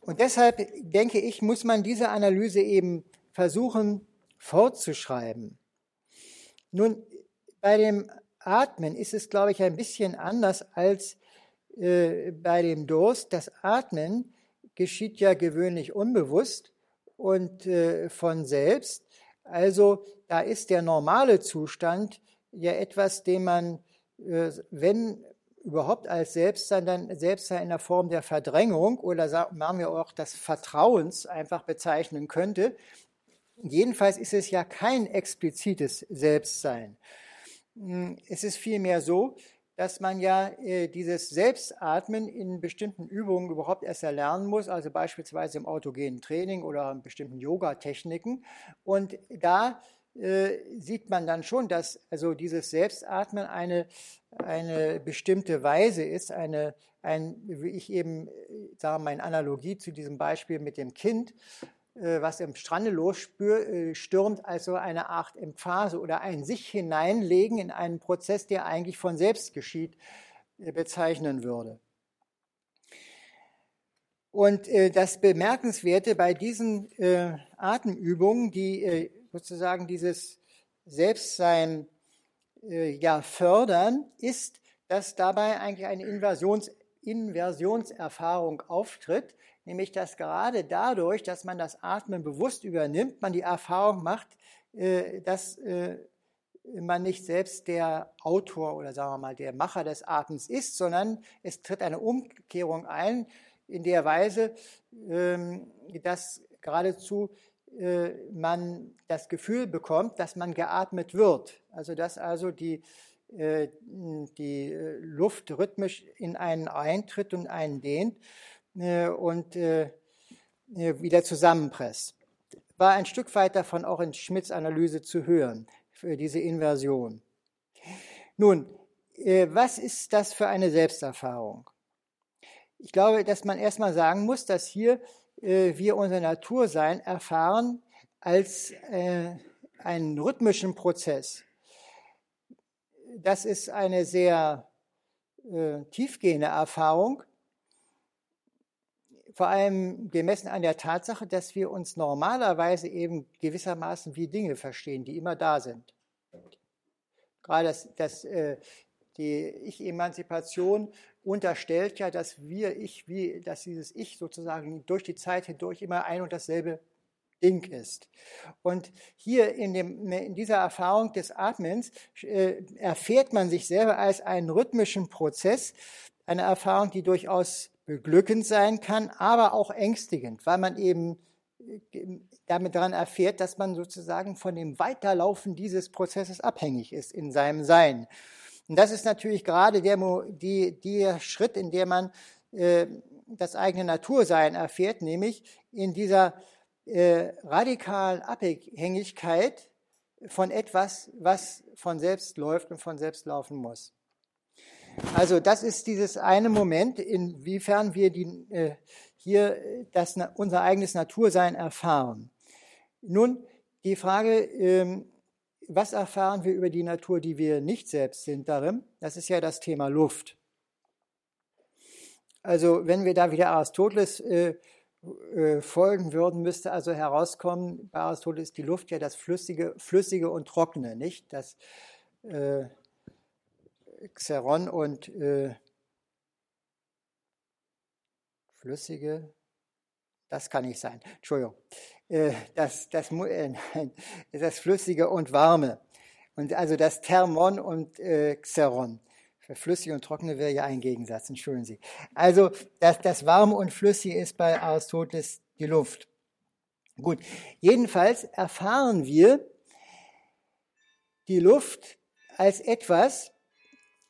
Und deshalb denke ich, muss man diese Analyse eben versuchen fortzuschreiben. Nun, bei dem Atmen ist es, glaube ich, ein bisschen anders als äh, bei dem Durst. Das Atmen geschieht ja gewöhnlich unbewusst und äh, von selbst. Also da ist der normale Zustand ja etwas, den man, äh, wenn überhaupt als Selbstsein, dann Selbstsein in der Form der Verdrängung oder machen wir auch das Vertrauens einfach bezeichnen könnte. Jedenfalls ist es ja kein explizites Selbstsein. Hm, es ist vielmehr so, dass man ja äh, dieses Selbstatmen in bestimmten Übungen überhaupt erst erlernen muss, also beispielsweise im autogenen Training oder in bestimmten Yoga-Techniken. Und da äh, sieht man dann schon, dass also dieses Selbstatmen eine, eine bestimmte Weise ist, eine, ein, wie ich eben äh, sage, meine Analogie zu diesem Beispiel mit dem Kind, was im Strande losstürmt, als so eine Art Emphase oder ein sich hineinlegen in einen Prozess, der eigentlich von selbst geschieht, bezeichnen würde. Und das Bemerkenswerte bei diesen Atemübungen, die sozusagen dieses Selbstsein ja fördern, ist, dass dabei eigentlich eine Inversions Inversionserfahrung auftritt, nämlich dass gerade dadurch, dass man das Atmen bewusst übernimmt, man die Erfahrung macht, äh, dass äh, man nicht selbst der Autor oder sagen wir mal der Macher des Atems ist, sondern es tritt eine Umkehrung ein in der Weise, ähm, dass geradezu äh, man das Gefühl bekommt, dass man geatmet wird. Also dass also die die Luft rhythmisch in einen eintritt und einen dehnt und wieder zusammenpresst. War ein Stück weit davon auch in Schmidts Analyse zu hören, für diese Inversion. Nun, was ist das für eine Selbsterfahrung? Ich glaube, dass man erstmal sagen muss, dass hier wir unser Natursein erfahren als einen rhythmischen Prozess das ist eine sehr äh, tiefgehende Erfahrung, vor allem gemessen an der Tatsache, dass wir uns normalerweise eben gewissermaßen wie Dinge verstehen, die immer da sind. Gerade das, das, äh, die Ich-Emanzipation unterstellt ja, dass wir Ich, wie, dass dieses Ich sozusagen durch die Zeit hindurch immer ein und dasselbe Ding ist. Und hier in, dem, in dieser Erfahrung des Atmens äh, erfährt man sich selber als einen rhythmischen Prozess, eine Erfahrung, die durchaus beglückend sein kann, aber auch ängstigend, weil man eben äh, damit daran erfährt, dass man sozusagen von dem Weiterlaufen dieses Prozesses abhängig ist in seinem Sein. Und das ist natürlich gerade der, die, der Schritt, in dem man äh, das eigene Natursein erfährt, nämlich in dieser äh, radikalen Abhängigkeit von etwas, was von selbst läuft und von selbst laufen muss. Also das ist dieses eine Moment, inwiefern wir die, äh, hier das, unser eigenes Natursein erfahren. Nun die Frage, ähm, was erfahren wir über die Natur, die wir nicht selbst sind darin? Das ist ja das Thema Luft. Also wenn wir da wieder Aristoteles äh, äh, folgen würden, müsste also herauskommen, bei Aristoteles ist die Luft ja das Flüssige, Flüssige und Trockene, nicht? Das äh, Xeron und äh, Flüssige, das kann nicht sein, Entschuldigung, äh, das, das, äh, [laughs] nein, das Flüssige und Warme. Und also das Thermon und äh, Xeron. Für flüssig und trockene wäre ja ein Gegensatz, entschuldigen Sie. Also das, das Warme und Flüssige ist bei Aristoteles die Luft. Gut, jedenfalls erfahren wir die Luft als etwas,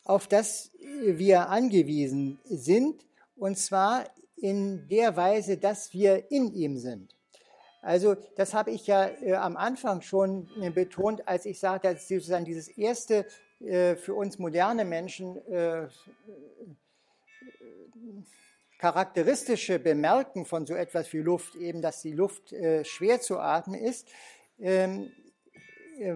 auf das wir angewiesen sind, und zwar in der Weise, dass wir in ihm sind. Also das habe ich ja äh, am Anfang schon äh, betont, als ich sagte, dass sozusagen dieses erste äh, für uns moderne Menschen äh, charakteristische Bemerken von so etwas wie Luft, eben dass die Luft äh, schwer zu atmen ist, ähm,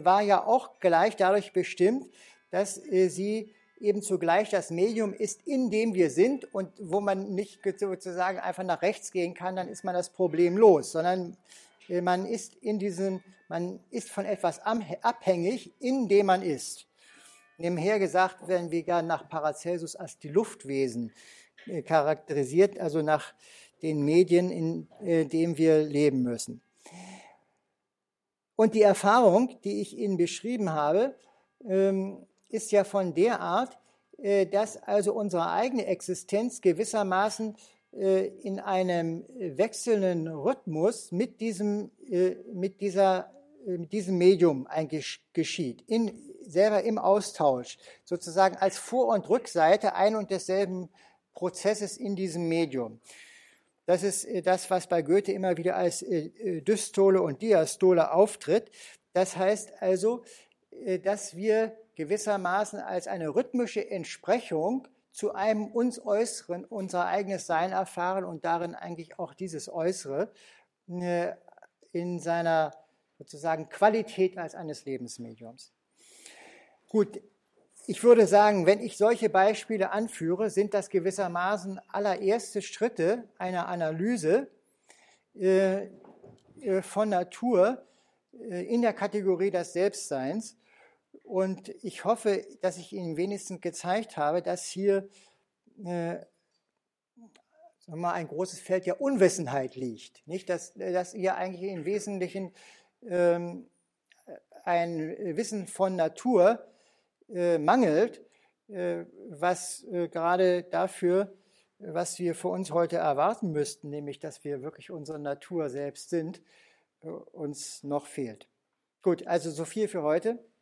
war ja auch gleich dadurch bestimmt, dass sie eben zugleich das Medium ist, in dem wir sind und wo man nicht sozusagen einfach nach rechts gehen kann, dann ist man das Problem los, sondern man ist in diesem, man ist von etwas abhängig, in dem man ist. Nebenher gesagt werden wir ja nach Paracelsus als die Luftwesen äh, charakterisiert, also nach den Medien, in äh, denen wir leben müssen. Und die Erfahrung, die ich Ihnen beschrieben habe, ähm, ist ja von der Art, äh, dass also unsere eigene Existenz gewissermaßen in einem wechselnden Rhythmus mit diesem, mit dieser, mit diesem Medium eigentlich geschieht. In, selber im Austausch, sozusagen als Vor- und Rückseite ein und desselben Prozesses in diesem Medium. Das ist äh, das, was bei Goethe immer wieder als äh, äh, Dystole und Diastole auftritt. Das heißt also, dass wir gewissermaßen als eine rhythmische Entsprechung zu einem uns Äußeren unser eigenes Sein erfahren und darin eigentlich auch dieses Äußere in seiner sozusagen Qualität als eines Lebensmediums. Gut, ich würde sagen, wenn ich solche Beispiele anführe, sind das gewissermaßen allererste Schritte einer Analyse äh, äh, von Natur äh, in der Kategorie des Selbstseins. Und ich hoffe, dass ich Ihnen wenigstens gezeigt habe, dass hier äh, mal, ein großes Feld der Unwissenheit liegt. Nicht, dass, dass ihr eigentlich im Wesentlichen ähm, ein Wissen von Natur äh, mangelt, äh, was äh, gerade dafür, was wir für uns heute erwarten müssten, nämlich dass wir wirklich unsere Natur selbst sind, äh, uns noch fehlt. Gut, also so viel für heute.